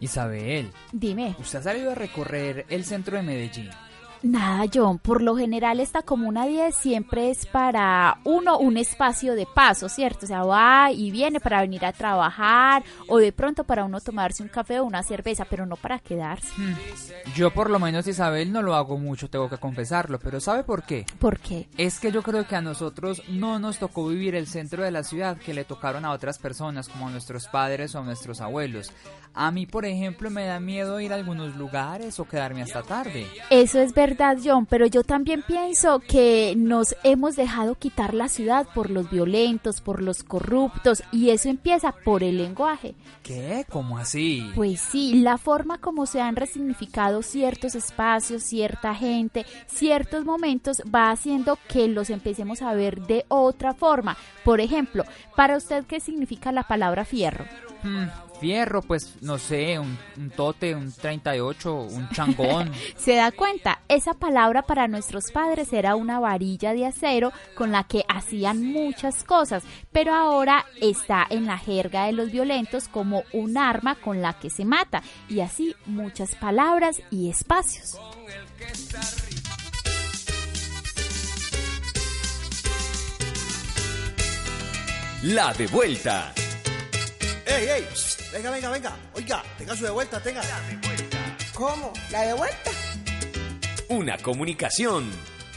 Isabel, Dime. usted ha salido a recorrer el centro de Medellín. Nada, John, por lo general esta comuna 10 siempre es para uno un espacio de paso, ¿cierto? O sea, va y viene para venir a trabajar o de pronto para uno tomarse un café o una cerveza, pero no para quedarse. Hmm, Yo por lo menos, Isabel, no lo hago mucho, tengo que confesarlo, pero ¿sabe por qué? ¿Por qué? Es que yo creo que a nosotros no nos tocó vivir el centro de la ciudad que le tocaron a otras personas, como a nuestros padres o a nuestros abuelos. A mí, por ejemplo, me da miedo ir a algunos lugares o quedarme hasta tarde. Eso es verdad, John, pero yo también pienso que nos hemos dejado quitar la ciudad por los violentos, por los corruptos, y eso empieza por el lenguaje. ¿Qué? ¿Cómo así? Pues sí, la forma como se han resignificado ciertos espacios, cierta gente, ciertos momentos va haciendo que los empecemos a ver de otra forma. Por ejemplo, para usted, ¿qué significa la palabra fierro? Hmm, fierro, pues no sé, un, un tote, un 38, un changón. ¿Se da cuenta? Esa palabra para nuestros padres era una varilla de acero con la que hacían muchas cosas, pero ahora está en la jerga de los violentos como un arma con la que se mata, y así muchas palabras y espacios. La de vuelta. ¡Ey, ey! Venga, venga, venga. Oiga, tenga su de vuelta, tenga. ¿Cómo? ¿La de vuelta? Una comunicación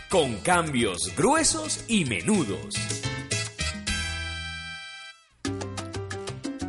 con cambios gruesos y menudos.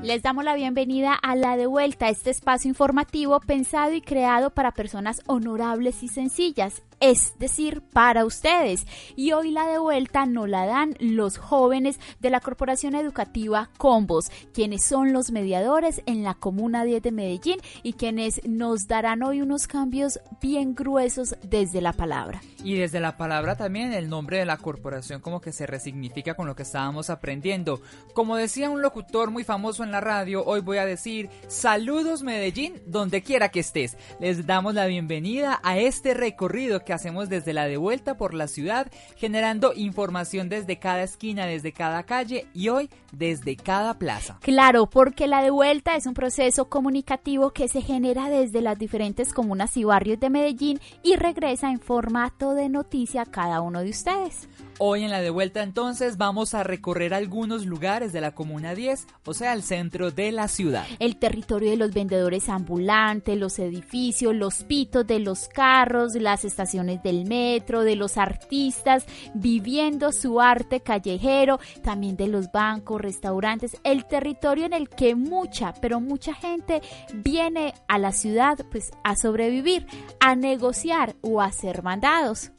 Les damos la bienvenida a La de Vuelta, este espacio informativo pensado y creado para personas honorables y sencillas, es decir, para ustedes. Y hoy la de vuelta nos la dan los jóvenes de la Corporación Educativa Combos, quienes son los mediadores en la Comuna 10 de Medellín y quienes nos darán hoy unos cambios bien gruesos desde la palabra. Y desde la palabra también el nombre de la corporación como que se resignifica con lo que estábamos aprendiendo. Como decía un locutor muy famoso en la radio, hoy voy a decir saludos Medellín, donde quiera que estés. Les damos la bienvenida a este recorrido que hacemos desde la de vuelta por la ciudad, generando información desde cada esquina, desde cada calle y hoy desde cada plaza. Claro, porque la de vuelta es un proceso comunicativo que se genera desde las diferentes comunas y barrios de Medellín y regresa en formato de noticia a cada uno de ustedes. Hoy en la de vuelta entonces vamos a recorrer algunos lugares de la Comuna 10, o sea, el centro de la ciudad. El territorio de los vendedores ambulantes, los edificios, los pitos de los carros, las estaciones del metro, de los artistas viviendo su arte callejero, también de los bancos, restaurantes, el territorio en el que mucha, pero mucha gente viene a la ciudad pues a sobrevivir, a negociar o a ser mandados.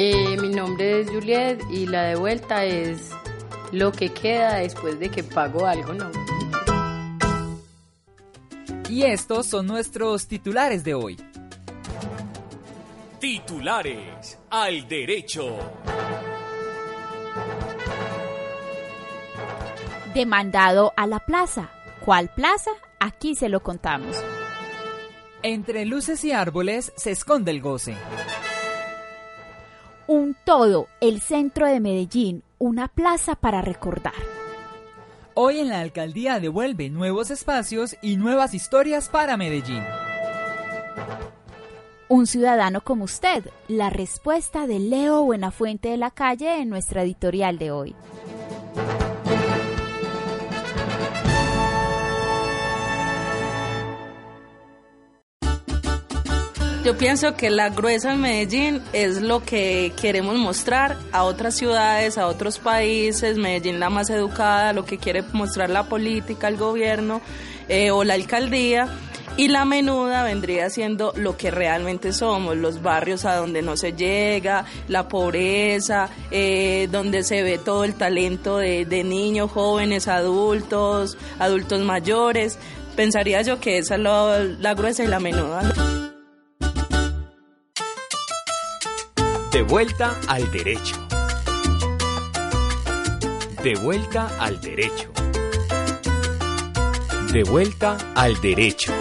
Eh, mi nombre es Juliet y la de vuelta es lo que queda después de que pago algo, ¿no? Y estos son nuestros titulares de hoy. Titulares al derecho. Demandado a la plaza. ¿Cuál plaza? aquí se lo contamos. Entre luces y árboles se esconde el goce. Un todo, el centro de Medellín, una plaza para recordar. Hoy en la alcaldía devuelve nuevos espacios y nuevas historias para Medellín. Un ciudadano como usted, la respuesta de Leo Buenafuente de la Calle en nuestra editorial de hoy. Yo pienso que la gruesa en Medellín es lo que queremos mostrar a otras ciudades, a otros países. Medellín la más educada, lo que quiere mostrar la política, el gobierno eh, o la alcaldía. Y la menuda vendría siendo lo que realmente somos, los barrios a donde no se llega, la pobreza, eh, donde se ve todo el talento de, niños, jóvenes, adultos, adultos mayores. Pensaría yo que esa es la gruesa y la menuda. De vuelta al derecho. De vuelta al derecho. De vuelta al derecho.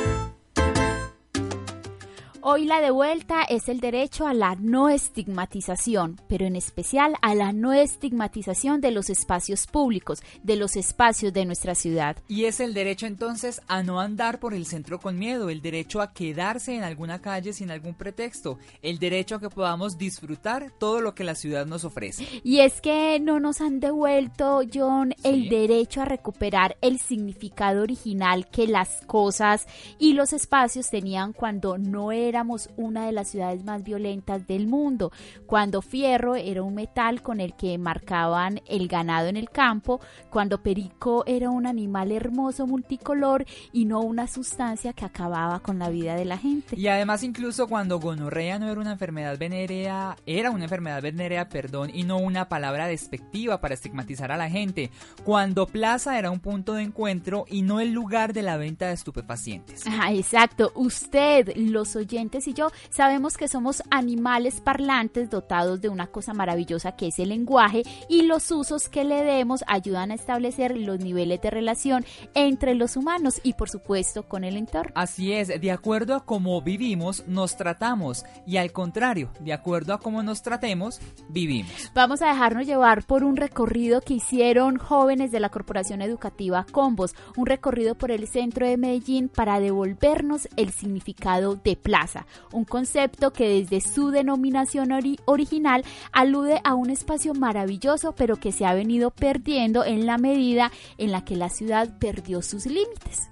Hoy la de vuelta es el derecho a la no estigmatización, pero en especial a la no estigmatización de los espacios públicos, de los espacios de nuestra ciudad. Y es el derecho entonces a no andar por el centro con miedo, el derecho a quedarse en alguna calle sin algún pretexto, el derecho a que podamos disfrutar todo lo que la ciudad nos ofrece. Y es que no nos han devuelto, John, el derecho a recuperar el significado original que las cosas y los espacios tenían cuando no éramos una de las ciudades más violentas del mundo, cuando fierro era un metal con el que marcaban el ganado en el campo, cuando perico era un animal hermoso multicolor y no una sustancia que acababa con la vida de la gente. Y además incluso cuando gonorrea no era una enfermedad venérea, era una enfermedad venérea, perdón, y no una palabra despectiva para estigmatizar a la gente, cuando plaza era un punto de encuentro y no el lugar de la venta de estupefacientes. Ajá, exacto. Usted, los oyentes y yo sabemos que somos animales parlantes dotados de una cosa maravillosa que es el lenguaje y los usos que le demos ayudan a establecer los niveles de relación entre los humanos y por supuesto con el entorno. Así es, de acuerdo a cómo vivimos, nos tratamos y al contrario, de acuerdo a cómo nos tratemos, vivimos. Vamos a dejarnos llevar por un recorrido que hicieron jóvenes de la Corporación Educativa Combos, un recorrido por el centro de Medellín para devolvernos el significado de plaza, un concepto que desde su denominación ori- original alude a un espacio maravilloso pero que se ha venido perdiendo en la medida en la que la ciudad perdió sus límites.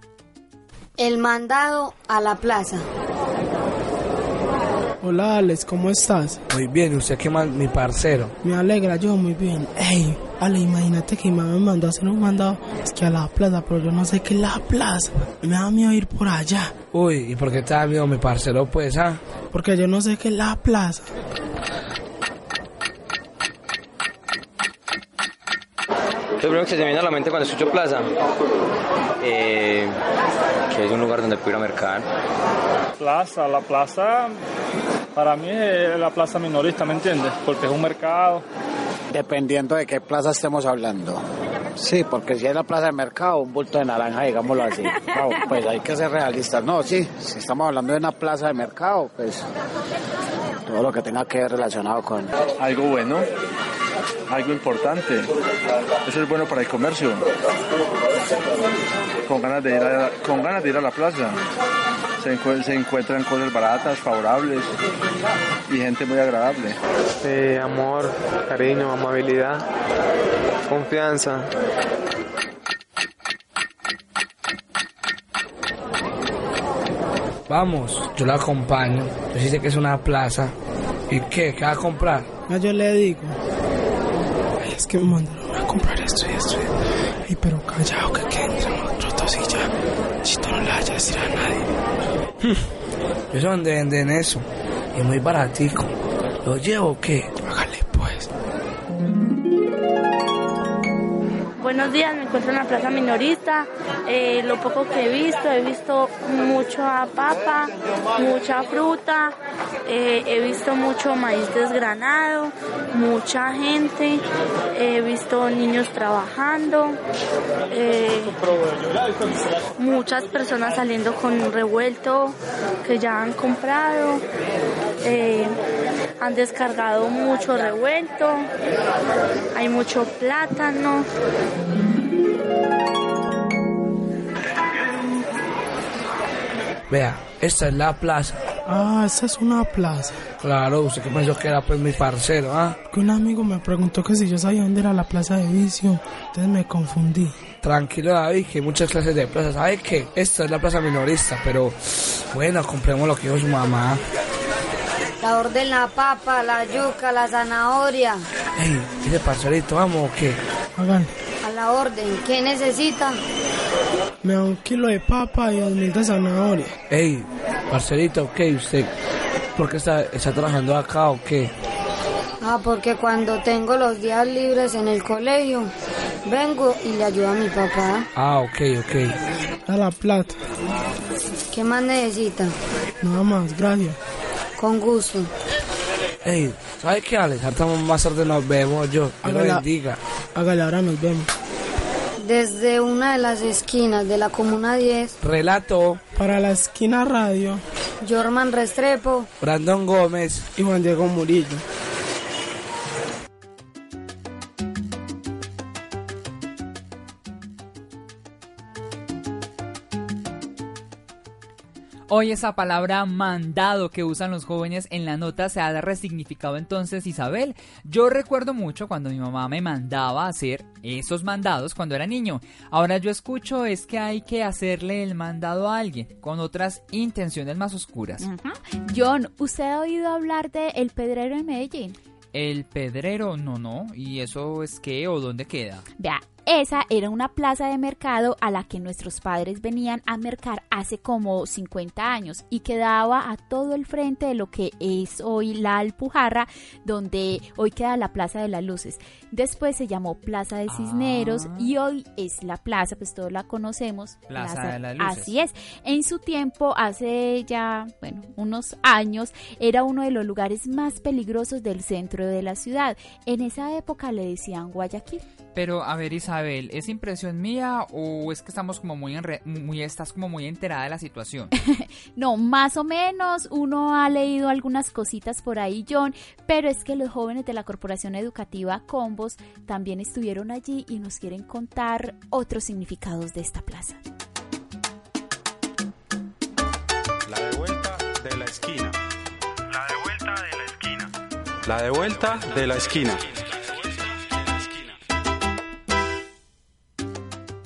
El mandado a la plaza. Hola Alex, ¿cómo estás? Muy bien, ¿usted qué más, mi parcero? Me alegra, yo muy bien. Ey, Ale, imagínate que mi mamá me mandó a hacer un mandado, es que a la plaza, pero yo no sé qué es la plaza. Me da miedo ir por allá, Uy, ¿y por qué te da miedo mi parcero, pues, ah? porque yo no sé qué es la plaza. Lo primero que se me viene a la mente cuando escucho plaza, eh, que es un lugar donde puedo ir a mercar. Plaza, la plaza para mí es la plaza minorista, ¿me entiendes? Porque es un mercado. Dependiendo de qué plaza estemos hablando. Sí, porque si es la plaza de mercado, un bulto de naranja, digámoslo así. No, pues hay que ser realistas. No, sí, si estamos hablando de una plaza de mercado, pues todo lo que tenga que ver relacionado con... Algo bueno, algo importante. Eso es bueno para el comercio. Con ganas de ir a, con ganas de ir a la plaza. Se, encuent- se encuentran cosas baratas, favorables y gente muy agradable. Eh, amor, cariño, amabilidad, confianza. Vamos, yo la acompaño. Yo sí sé que es una plaza. ¿Y qué? ¿Qué va a comprar? Ah, yo le digo. Ay, es que me mandaron a comprar esto y esto. Ay, pero callado, que quede entre nosotros dos y ya. Chito, no le vaya a decir a nadie. Yo sé dónde venden eso. Y muy baratico. ¿Lo llevo o qué? Buenos días, me encuentro en la plaza minorista. Eh, lo poco que he visto, he visto mucha papa, mucha fruta, eh, he visto mucho maíz desgranado, mucha gente, he visto niños trabajando, eh, muchas personas saliendo con revuelto que ya han comprado. Han descargado mucho revuelto, hay mucho plátano. Vea, esta es la plaza. Ah, esa es una plaza. Claro, usted que pensó que era pues mi parcero, ¿ah? Que un amigo me preguntó que si yo sabía dónde era la plaza de vicio. Entonces me confundí. Tranquilo David, que hay muchas clases de plazas. ¿Sabe qué? Esta es la plaza minorista, pero bueno, compremos lo que dijo su mamá. La orden la papa, la yuca, la zanahoria. Ey, ese parcerito, ¿vamos o qué? Hagan. A la orden, ¿qué necesita? Me da un kilo de papa y dos mil de zanahoria. Ey, parcerito, ¿qué? ¿Usted por qué está, está trabajando acá o qué? Ah, porque cuando tengo los días libres en el colegio, vengo y le ayudo a mi papá. Ah, ok, ok. A la plata. ¿Qué más necesita? Nada más, gracias. Con gusto. Ey, ¿sabes qué, Alex? Ahorita más tarde nos vemos yo. Dios lo Hágala. bendiga. Hágale, ahora nos vemos. Desde una de las esquinas de la Comuna 10, Relato, Para la esquina radio, Jorman Restrepo, Brandon Gómez. y Juan Diego Murillo. Hoy esa palabra mandado que usan los jóvenes en la nota se ha resignificado entonces Isabel. Yo recuerdo mucho cuando mi mamá me mandaba a hacer esos mandados cuando era niño. Ahora yo escucho es que hay que hacerle el mandado a alguien con otras intenciones más oscuras. John, ¿usted ha oído hablar de El Pedrero en Medellín? El pedrero, no, no. ¿Y eso es qué o dónde queda? Vea, esa era una plaza de mercado a la que nuestros padres venían a mercar hace como 50 años y quedaba a todo el frente de lo que es hoy la Alpujarra, donde hoy queda la Plaza de las Luces. Después se llamó Plaza de Cisneros Ah. y hoy es la plaza, pues todos la conocemos. Plaza de las Luces. Así es. En su tiempo, hace ya, bueno, unos años, era uno de los lugares más peligrosos del centro de la ciudad. En esa época le decían Guayaquil. Pero a ver Isabel, ¿es impresión mía o es que estamos como muy, enre- muy estás como muy enterada de la situación? No, más o menos uno ha leído algunas cositas por ahí, John, pero es que los jóvenes de la Corporación Educativa Combos también estuvieron allí y nos quieren contar otros significados de esta plaza. La de vuelta de la esquina. La de vuelta de la esquina. La de vuelta de la esquina.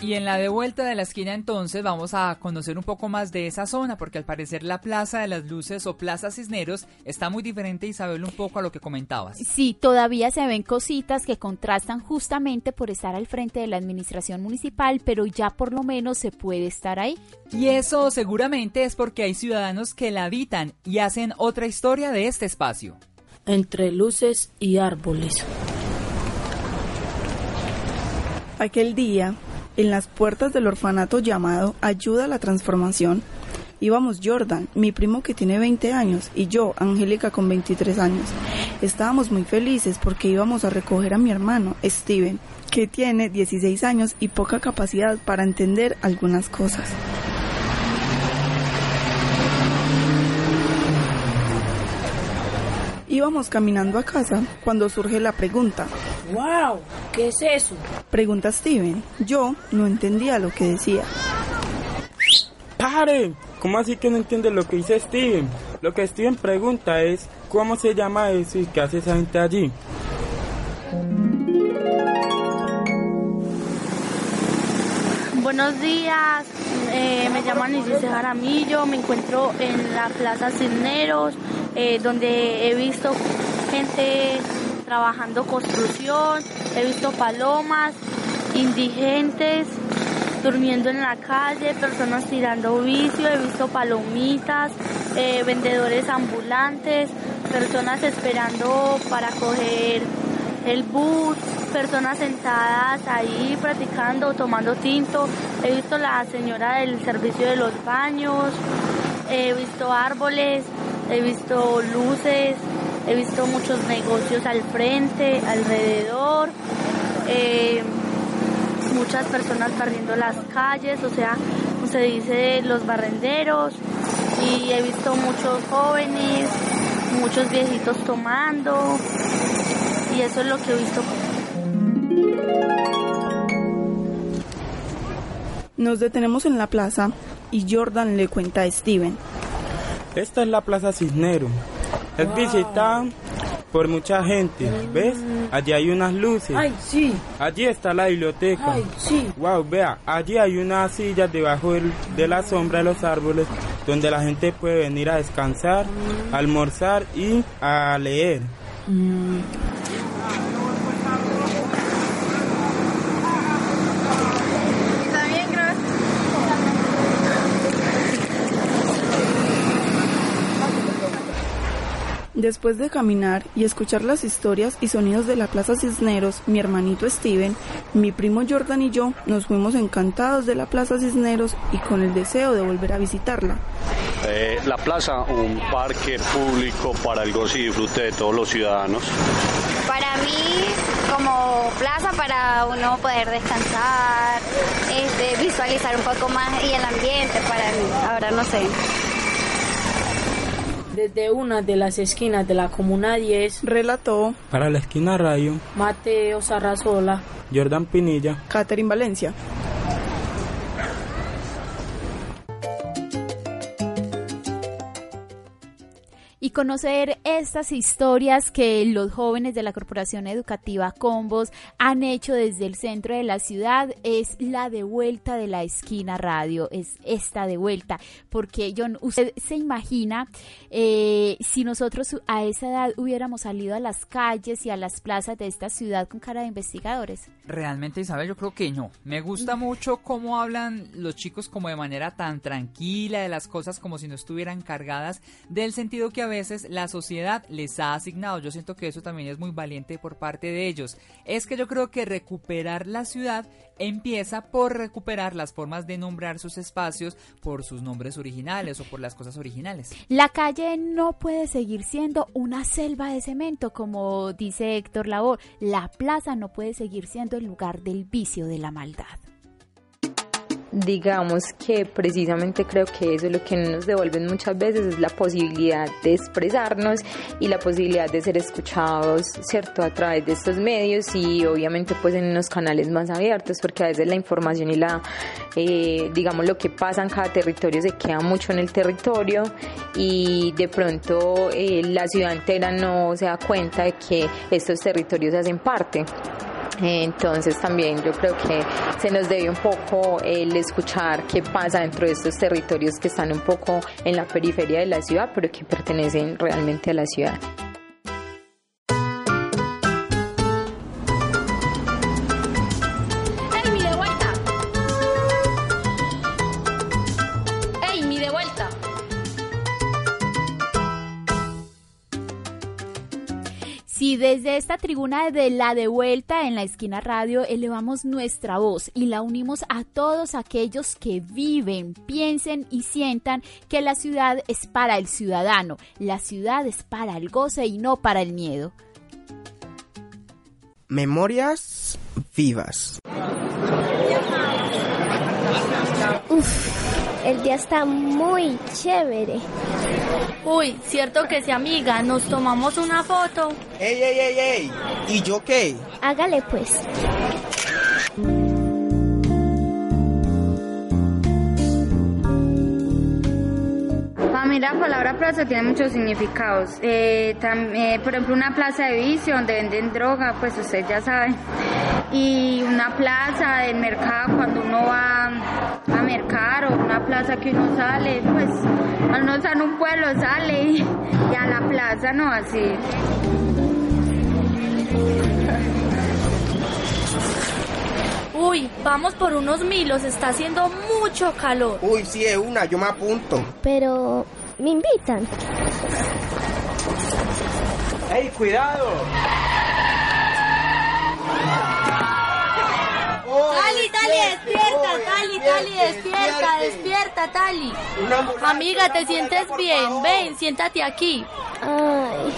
Y en la de vuelta de la esquina entonces vamos a conocer un poco más de esa zona, porque al parecer la Plaza de las Luces o Plaza Cisneros está muy diferente, Isabel, un poco a lo que comentabas. Sí, todavía se ven cositas que contrastan justamente por estar al frente de la administración municipal, pero ya por lo menos se puede estar ahí. Y eso seguramente es porque hay ciudadanos que la habitan y hacen otra historia de este espacio. entre luces y árboles. Aquel día, en las puertas del orfanato llamado Ayuda a la Transformación, íbamos Jordan, mi primo que tiene 20 años, y yo, Angélica con 23 años. Estábamos muy felices porque íbamos a recoger a mi hermano, Steven, que tiene 16 años y poca capacidad para entender algunas cosas. Íbamos caminando a casa cuando surge la pregunta. ¡Wow! ¿Qué es eso? Pregunta Steven. Yo no entendía lo que decía. ¡Pare! ¿Cómo así que no entiende lo que dice Steven? Lo que Steven pregunta es ¿cómo se llama eso y qué hace esa gente allí? Buenos días, eh, me llamo Anisis Jaramillo, me encuentro en la Plaza Cisneros, eh, donde he visto gente trabajando construcción, he visto palomas, indigentes durmiendo en la calle, personas tirando vicio, he visto palomitas, eh, vendedores ambulantes, personas esperando para coger el bus, personas sentadas ahí practicando, tomando tinto. He visto la señora del servicio de los baños, he visto árboles, he visto luces, he visto muchos negocios al frente, alrededor. eh, muchas personas barriendo las calles, o sea, se dice los barrenderos, y he visto muchos jóvenes, muchos viejitos tomando, y eso es lo que he visto. Nos detenemos en la plaza y Jordan le cuenta a Steven. Esta es la Plaza Cisnero. Es visitada por mucha gente. ¿Ves? Allí hay unas luces. Ay, sí. Allí está la biblioteca. Ay, sí. Wow, vea, allí hay unas sillas debajo del- de la sombra de los árboles donde la gente puede venir a descansar, a almorzar y a leer. Está bien, gracias. Después de caminar y escuchar las historias y sonidos de la Plaza Cisneros, mi hermanito Steven, mi primo Jordan y yo nos fuimos encantados de la Plaza Cisneros y con el deseo de volver a visitarla. Eh, la plaza, un parque público para el goce y disfrute de todos los ciudadanos. Para mí, como plaza para uno poder descansar, este, visualizar un poco más y el ambiente para mí. Ahora no sé. Desde una de las esquinas de la Comuna 10, relató Para la esquina radio, Mateo Sarrazola. Jordan Pinilla. Catherine Valencia. Conocer estas historias que los jóvenes de la Corporación Educativa Combos han hecho desde el centro de la ciudad es la de vuelta de la esquina radio, es esta de vuelta, porque John, usted se imagina eh, si nosotros a esa edad hubiéramos salido a las calles y a las plazas de esta ciudad con cara de investigadores. Realmente, Isabel, yo creo que no. Me gusta mucho cómo hablan los chicos como de manera tan tranquila de las cosas como si no estuvieran cargadas del sentido que a veces la sociedad les ha asignado. Yo siento que eso también es muy valiente por parte de ellos. Es que yo creo que recuperar la ciudad empieza por recuperar las formas de nombrar sus espacios por sus nombres originales o por las cosas originales. La calle no puede seguir siendo una selva de cemento, como dice Héctor Labor. La plaza no puede seguir siendo el lugar del vicio de la maldad. Digamos que precisamente creo que eso es lo que nos devuelven muchas veces es la posibilidad de expresarnos y la posibilidad de ser escuchados, ¿cierto? A través de estos medios y obviamente pues en unos canales más abiertos porque a veces la información y la, eh, digamos, lo que pasa en cada territorio se queda mucho en el territorio y de pronto eh, la ciudad entera no se da cuenta de que estos territorios hacen parte. Entonces también yo creo que se nos debe un poco el escuchar qué pasa dentro de estos territorios que están un poco en la periferia de la ciudad, pero que pertenecen realmente a la ciudad. Desde esta tribuna de la de vuelta en la esquina radio elevamos nuestra voz y la unimos a todos aquellos que viven, piensen y sientan que la ciudad es para el ciudadano, la ciudad es para el goce y no para el miedo. Memorias vivas. Uf, el día está muy chévere. Uy, cierto que sí, amiga, nos tomamos una foto. ¡Ey, ey, ey, ey! ¿Y yo qué? Hágale pues. Para mí la palabra plaza tiene muchos significados. Eh, tam- eh, por ejemplo, una plaza de vicio donde venden droga, pues usted ya sabe. Y una plaza del mercado cuando uno va a mercar o una plaza que uno sale, pues al no estar en un pueblo sale y a la plaza no así. Uy, vamos por unos milos, está haciendo mucho calor. Uy, sí, es una, yo me apunto. Pero, ¿me invitan? ¡Ey, cuidado! ¡Oh, dale, dale, despierta! Tali, despierta, despierta, Tali. Amiga, ¿te sientes bien? Ven, siéntate aquí. Ay,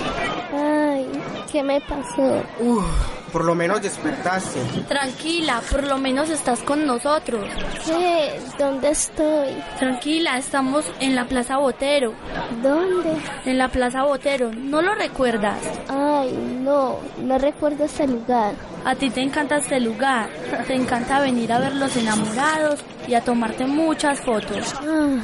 ay, ¿qué me pasó? Uf, por lo menos despertaste. Tranquila, por lo menos estás con nosotros. ¿Qué? ¿Dónde estoy? Tranquila, estamos en la Plaza Botero. ¿Dónde? En la Plaza Botero, ¿no lo recuerdas? Ay, no, no recuerdo ese lugar. A ti te encanta este lugar, te encanta venir a ver los enamorados y a tomarte muchas fotos. Ay,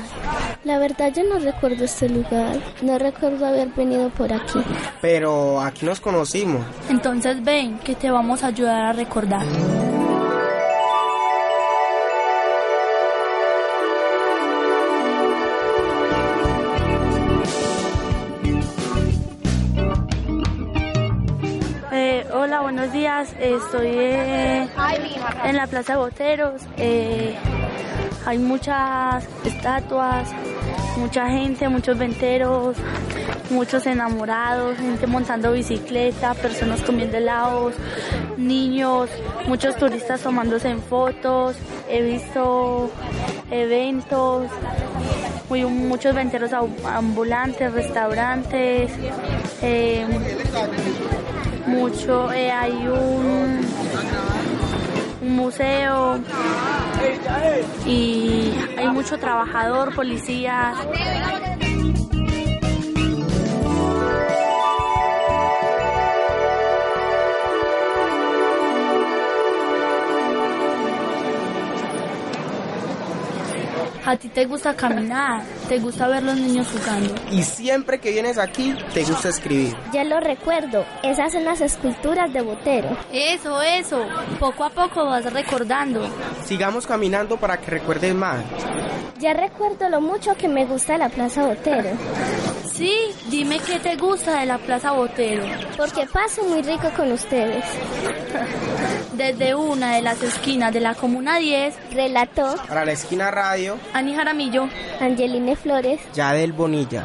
la verdad yo no recuerdo este lugar, no recuerdo haber venido por aquí. Pero aquí nos conocimos. Entonces ven, que te vamos a ayudar a recordar. Buenos días. Estoy eh, en la Plaza de Boteros. Eh, hay muchas estatuas, mucha gente, muchos venteros, muchos enamorados, gente montando bicicleta, personas comiendo helados, niños, muchos turistas tomándose en fotos. He visto eventos, muchos venteros ambulantes, restaurantes. eh, mucho, eh, hay un, un museo y hay mucho trabajador, policías. A ti te gusta caminar, te gusta ver los niños jugando. Y siempre que vienes aquí, te gusta escribir. Ya lo recuerdo, esas son las esculturas de Botero. Eso, eso, poco a poco vas recordando. Sigamos caminando para que recuerdes más. Ya recuerdo lo mucho que me gusta la Plaza Botero. Sí, dime qué te gusta de la Plaza Botero. Porque paso muy rico con ustedes. Desde una de las esquinas de la Comuna 10, Relató Para la esquina radio, Ani Jaramillo, Angeline Flores. Yadel Bonilla.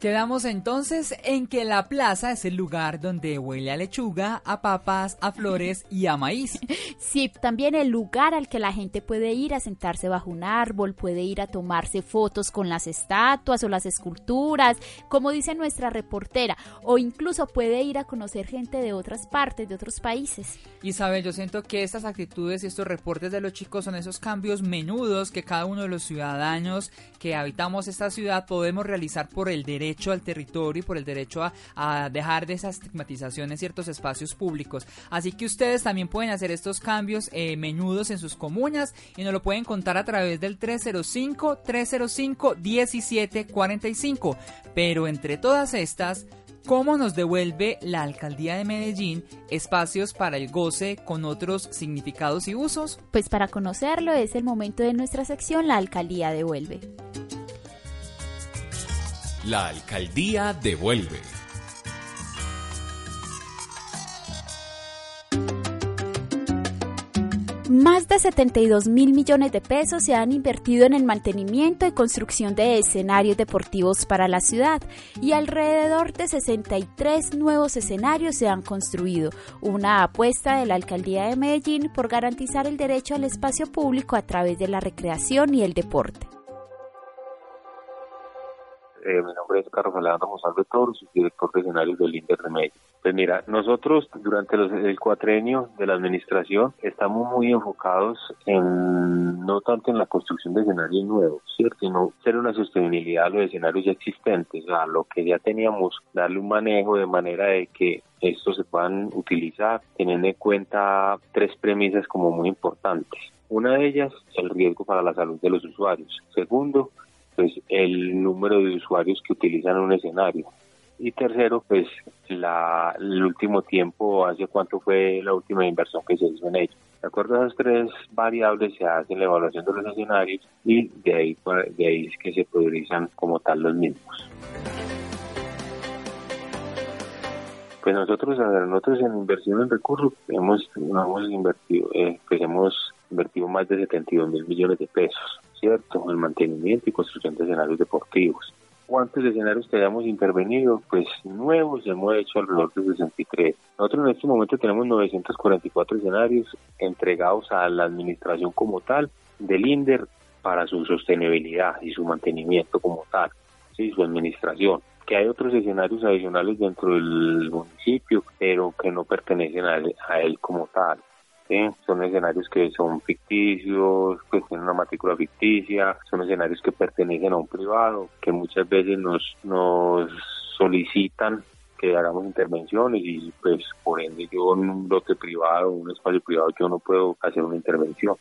Quedamos entonces en que la plaza es el lugar donde huele a lechuga, a papas, a flores y a maíz. Sí, también el lugar al que la gente puede ir a sentarse bajo un árbol, puede ir a tomarse fotos con las estatuas o las esculturas, como dice nuestra reportera, o incluso puede ir a conocer gente de otras partes, de otros países. Isabel, yo siento que estas actitudes y estos reportes de los chicos son esos cambios menudos que cada uno de los ciudadanos que habitamos esta ciudad podemos realizar por el derecho al territorio y por el derecho a, dejar de esa estigmatización ciertos espacios públicos. Así que ustedes también pueden hacer estos cambios eh, menudos en sus comunas y nos lo pueden contar a través del 305-305-1745. Pero entre todas estas, ¿Cómo nos devuelve la alcaldía de Medellín espacios para el goce con otros significados y usos? Pues para conocerlo es el momento de nuestra sección La alcaldía devuelve. La alcaldía devuelve. Más de 72 mil millones de pesos se han invertido en el mantenimiento y construcción de escenarios deportivos para la ciudad y alrededor de 63 nuevos escenarios se han construido, una apuesta de la alcaldía de Medellín por garantizar el derecho al espacio público a través de la recreación y el deporte. Eh, mi nombre es Carlos Alejandro Monsalve Toros, director de escenarios del de Medellín. Pues mira, nosotros durante los- el cuatrenio de la administración estamos muy enfocados en no tanto en la construcción de escenarios nuevos, ¿cierto? Sino hacer una sostenibilidad a los escenarios ya existentes, a lo que ya teníamos, darle un manejo de manera de que estos se puedan utilizar teniendo en cuenta tres premisas como muy importantes. Una de ellas, el riesgo para la salud de los usuarios. Segundo, pues el número de usuarios que utilizan un escenario. Y tercero, pues la, el último tiempo, hace cuánto fue la última inversión que se hizo en ello. De acuerdo a esas tres variables se hace la evaluación de los escenarios y de ahí, de ahí es que se priorizan como tal los mismos. Pues nosotros, nosotros en inversión en recursos hemos, hemos invertido, eh, pues hemos invertido más de 72 mil millones de pesos, ¿cierto? En mantenimiento y construcción de escenarios deportivos. ¿Cuántos escenarios que hayamos intervenido? Pues nuevos hemos hecho alrededor de 63. Nosotros en este momento tenemos 944 escenarios entregados a la administración como tal del INDER para su sostenibilidad y su mantenimiento como tal, ¿sí? su administración que hay otros escenarios adicionales dentro del municipio, pero que no pertenecen a él, como tal. Son escenarios que son ficticios, que tienen una matrícula ficticia, son escenarios que pertenecen a un privado, que muchas veces nos, nos solicitan que hagamos intervenciones y pues por ende yo en un lote privado, un espacio privado, yo no puedo hacer una intervención.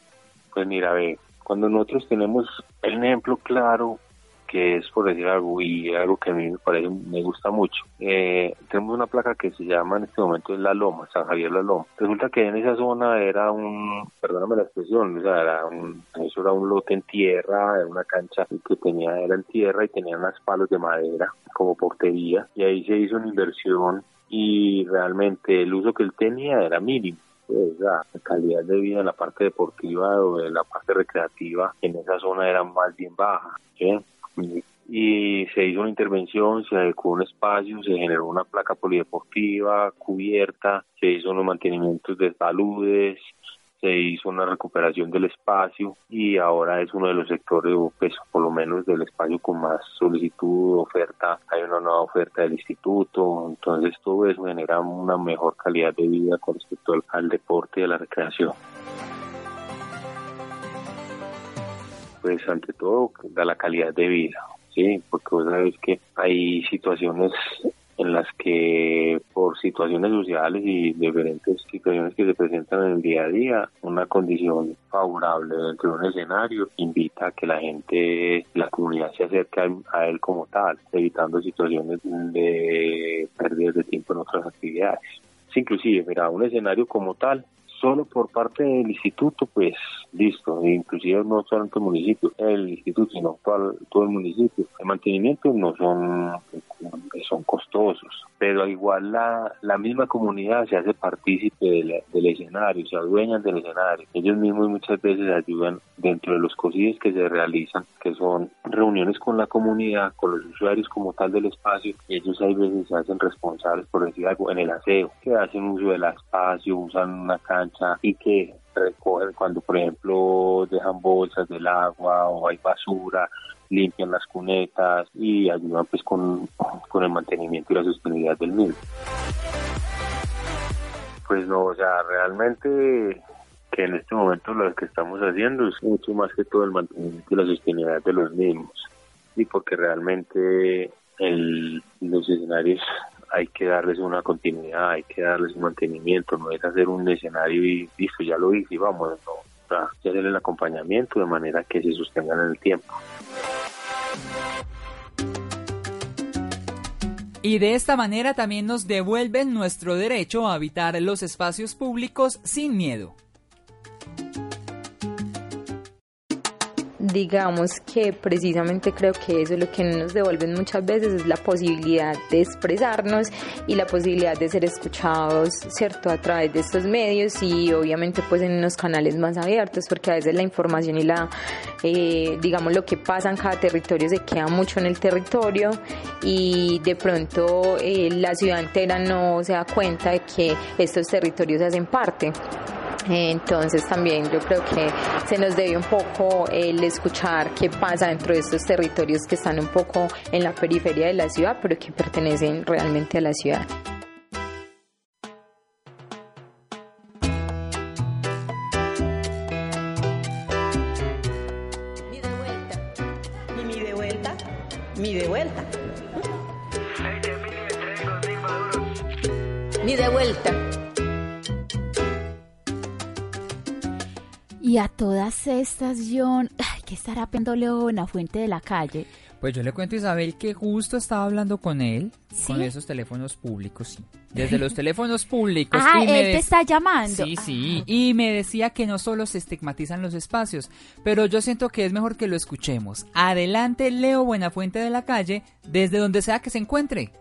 Pues mira, ve, cuando nosotros tenemos el ejemplo claro que es por decir algo y algo que a mí me parece me gusta mucho. Eh, tenemos una placa que se llama en este momento La Loma, San Javier La Loma. Resulta que en esa zona era un, perdóname la expresión, o sea, era un, eso era un lote en tierra, era una cancha que tenía, era en tierra y tenía unos palos de madera como portería y ahí se hizo una inversión y realmente el uso que él tenía era mínimo pues, la calidad de vida en la parte deportiva o en la parte recreativa en esa zona era más bien baja. ¿sí? Y se hizo una intervención, se adecuó un espacio, se generó una placa polideportiva cubierta, se hizo unos mantenimientos de saludes, se hizo una recuperación del espacio y ahora es uno de los sectores, pues por lo menos del espacio con más solicitud, oferta, hay una nueva oferta del instituto, entonces todo eso genera una mejor calidad de vida con respecto al, al deporte y a la recreación. Pues ante todo da la calidad de vida, ¿sí? Porque vos sabes que hay situaciones en las que por situaciones sociales y diferentes situaciones que se presentan en el día a día, una condición favorable dentro de un escenario invita a que la gente, la comunidad se acerque a, él como tal, evitando situaciones de pérdidas de tiempo en otras actividades. inclusive, mira, un escenario como tal solo por parte del instituto, pues listo, inclusive no solamente el municipio, el instituto, sino todo, todo el municipio. El mantenimiento no son, son costosos, pero igual la, la misma comunidad se hace partícipe del, escenario, se adueñan del escenario. Ellos mismos muchas veces ayudan dentro de los cosidos que se realizan, que son reuniones con la comunidad, con los usuarios como tal del espacio, ellos hay veces se hacen responsables, por decir algo, en el aseo, que hacen uso del espacio, usan una cancha y que recogen cuando, por ejemplo, dejan bolsas del agua o hay basura, limpian las cunetas y ayudan pues con, con el mantenimiento y la sostenibilidad del mismo. Pues no, o sea, realmente que en este momento lo que estamos haciendo es mucho más que todo el mantenimiento y la sostenibilidad de los mismos. Y porque realmente el, los escenarios hay que darles una continuidad, hay que darles un mantenimiento, no es hacer un escenario y listo, ya lo hice y vamos, no, sea, hacer el acompañamiento de manera que se sostengan en el tiempo. Y de esta manera también nos devuelven nuestro derecho a habitar los espacios públicos sin miedo. Digamos que precisamente creo que eso es lo que nos devuelven muchas veces es la posibilidad de expresarnos y la posibilidad de ser escuchados, ¿cierto? A través de estos medios y obviamente pues en unos canales más abiertos porque a veces la información y la, eh, digamos, lo que pasa en cada territorio se queda mucho en el territorio y de pronto eh, la ciudad entera no se da cuenta de que estos territorios hacen parte. Entonces también yo creo que se nos debe un poco el escuchar qué pasa dentro de estos territorios que están un poco en la periferia de la ciudad, pero que pertenecen realmente a la ciudad. Y a todas estas, John, ¿qué estará León a Fuente de la Calle? Pues yo le cuento a Isabel que justo estaba hablando con él, con esos teléfonos públicos, sí. Desde los teléfonos públicos. Ah, él te está llamando. Sí, sí. Y me decía que no solo se estigmatizan los espacios, pero yo siento que es mejor que lo escuchemos. Adelante, Leo Buenafuente de la Calle, desde donde sea que se encuentre.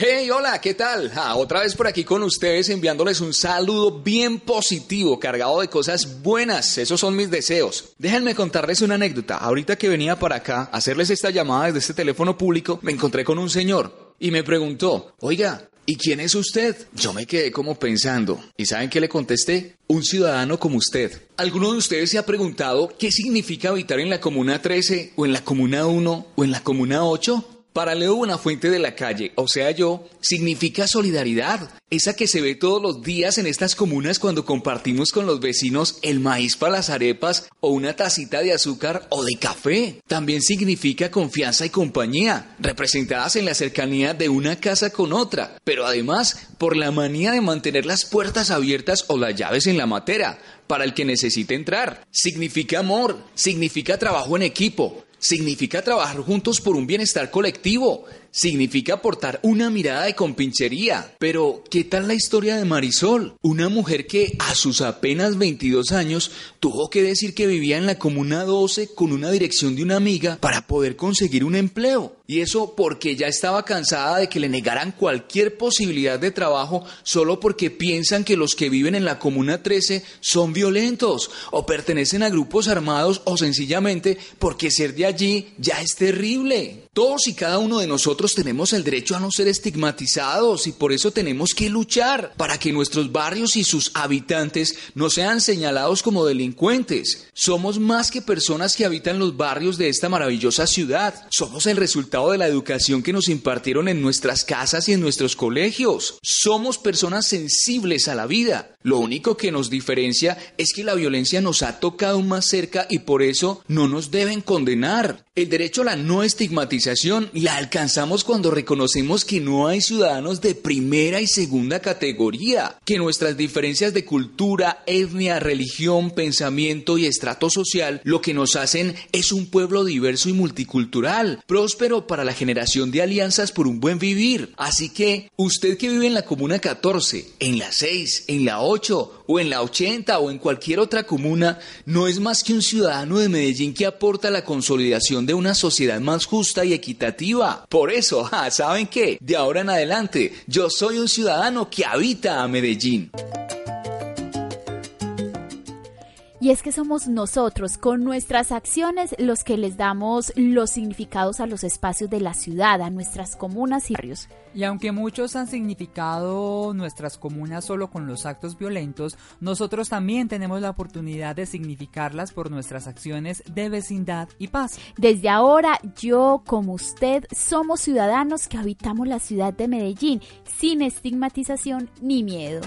Hey, hola, ¿qué tal? Ah, otra vez por aquí con ustedes enviándoles un saludo bien positivo, cargado de cosas buenas. Esos son mis deseos. Déjenme contarles una anécdota. Ahorita que venía para acá a hacerles esta llamada desde este teléfono público, me encontré con un señor y me preguntó, oiga, ¿Y quién es usted? Yo me quedé como pensando. ¿Y saben qué le contesté? Un ciudadano como usted. ¿Alguno de ustedes se ha preguntado qué significa habitar en la Comuna 13 o en la Comuna 1 o en la Comuna 8? Para Leo fuente de la Calle, o sea yo, significa solidaridad, esa que se ve todos los días en estas comunas cuando compartimos con los vecinos el maíz para las arepas o una tacita de azúcar o de café. También significa confianza y compañía, representadas en la cercanía de una casa con otra, pero además por la manía de mantener las puertas abiertas o las llaves en la matera para el que necesite entrar. Significa amor, significa trabajo en equipo, Significa trabajar juntos por un bienestar colectivo significa aportar una mirada de compinchería. Pero, ¿qué tal la historia de Marisol? Una mujer que a sus apenas 22 años tuvo que decir que vivía en la Comuna 12 con una dirección de una amiga para poder conseguir un empleo. Y eso porque ya estaba cansada de que le negaran cualquier posibilidad de trabajo solo porque piensan que los que viven en la Comuna 13 son violentos o pertenecen a grupos armados o sencillamente porque ser de allí ya es terrible. Todos y cada uno de nosotros tenemos el derecho a no ser estigmatizados y por eso tenemos que luchar para que nuestros barrios y sus habitantes no sean señalados como delincuentes. Somos más que personas que habitan los barrios de esta maravillosa ciudad. Somos el resultado de la educación que nos impartieron en nuestras casas y en nuestros colegios. Somos personas sensibles a la vida. Lo único que nos diferencia es que la violencia nos ha tocado más cerca y por eso no nos deben condenar. El derecho a la no estigmatización la alcanzamos cuando reconocemos que no hay ciudadanos de primera y segunda categoría, que nuestras diferencias de cultura, etnia, religión, pensamiento y estrato social lo que nos hacen es un pueblo diverso y multicultural, próspero para la generación de alianzas por un buen vivir. Así que, usted que vive en la Comuna 14, en la 6, en la 8, o en la 80 o en cualquier otra comuna, no es más que un ciudadano de Medellín que aporta la consolidación de una sociedad más justa y equitativa. Por eso, ¿saben qué? De ahora en adelante, yo soy un ciudadano que habita a Medellín. Y es que somos nosotros, con nuestras acciones, los que les damos los significados a los espacios de la ciudad, a nuestras comunas y barrios. Y aunque muchos han significado nuestras comunas solo con los actos violentos, nosotros también tenemos la oportunidad de significarlas por nuestras acciones de vecindad y paz. Desde ahora, yo como usted somos ciudadanos que habitamos la ciudad de Medellín sin estigmatización ni miedo.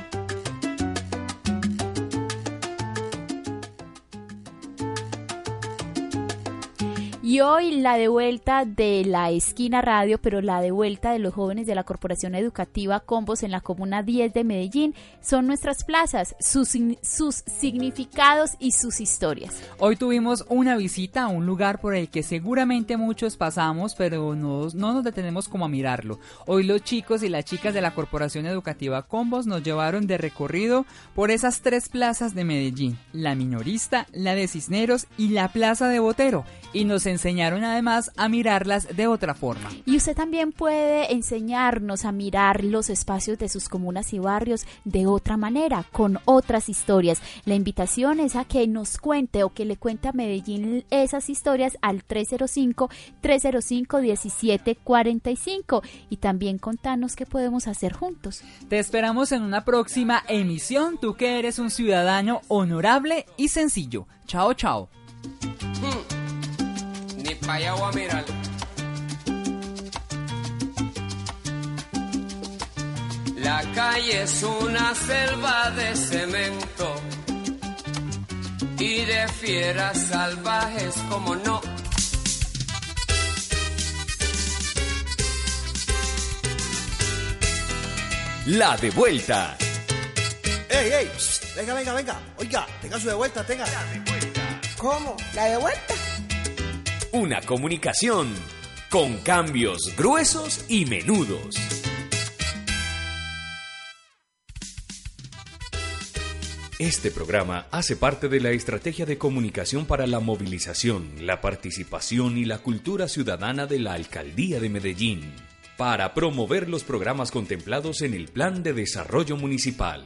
Y hoy la devuelta de la esquina radio, pero la devuelta de los jóvenes de la Corporación Educativa Combos en la Comuna 10 de Medellín son nuestras plazas, sus, sus significados y sus historias. Hoy tuvimos una visita a un lugar por el que seguramente muchos pasamos, pero no, no nos detenemos como a mirarlo. Hoy los chicos y las chicas de la Corporación Educativa Combos nos llevaron de recorrido por esas tres plazas de Medellín, la minorista, la de Cisneros y la Plaza de Botero, y nos enseñaron además a mirarlas de otra forma. Y usted también puede enseñarnos a mirar los espacios de sus comunas y barrios de otra manera, con otras historias. La invitación es a que nos cuente o que le cuente a Medellín esas historias al 305-305-1745 y también contanos qué podemos hacer juntos. Te esperamos en una próxima emisión, tú que eres un ciudadano honorable y sencillo. Chao, chao. Allá a mirar. La calle es una selva de cemento y de fieras salvajes como no. La de vuelta. ¡Ey, ey! Venga, venga, venga. Oiga, tenga su de vuelta, tenga. La de vuelta. ¿Cómo? ¿La de vuelta? Una comunicación con cambios gruesos y menudos. Este programa hace parte de la estrategia de comunicación para la movilización, la participación y la cultura ciudadana de la Alcaldía de Medellín para promover los programas contemplados en el Plan de Desarrollo Municipal.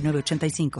906985.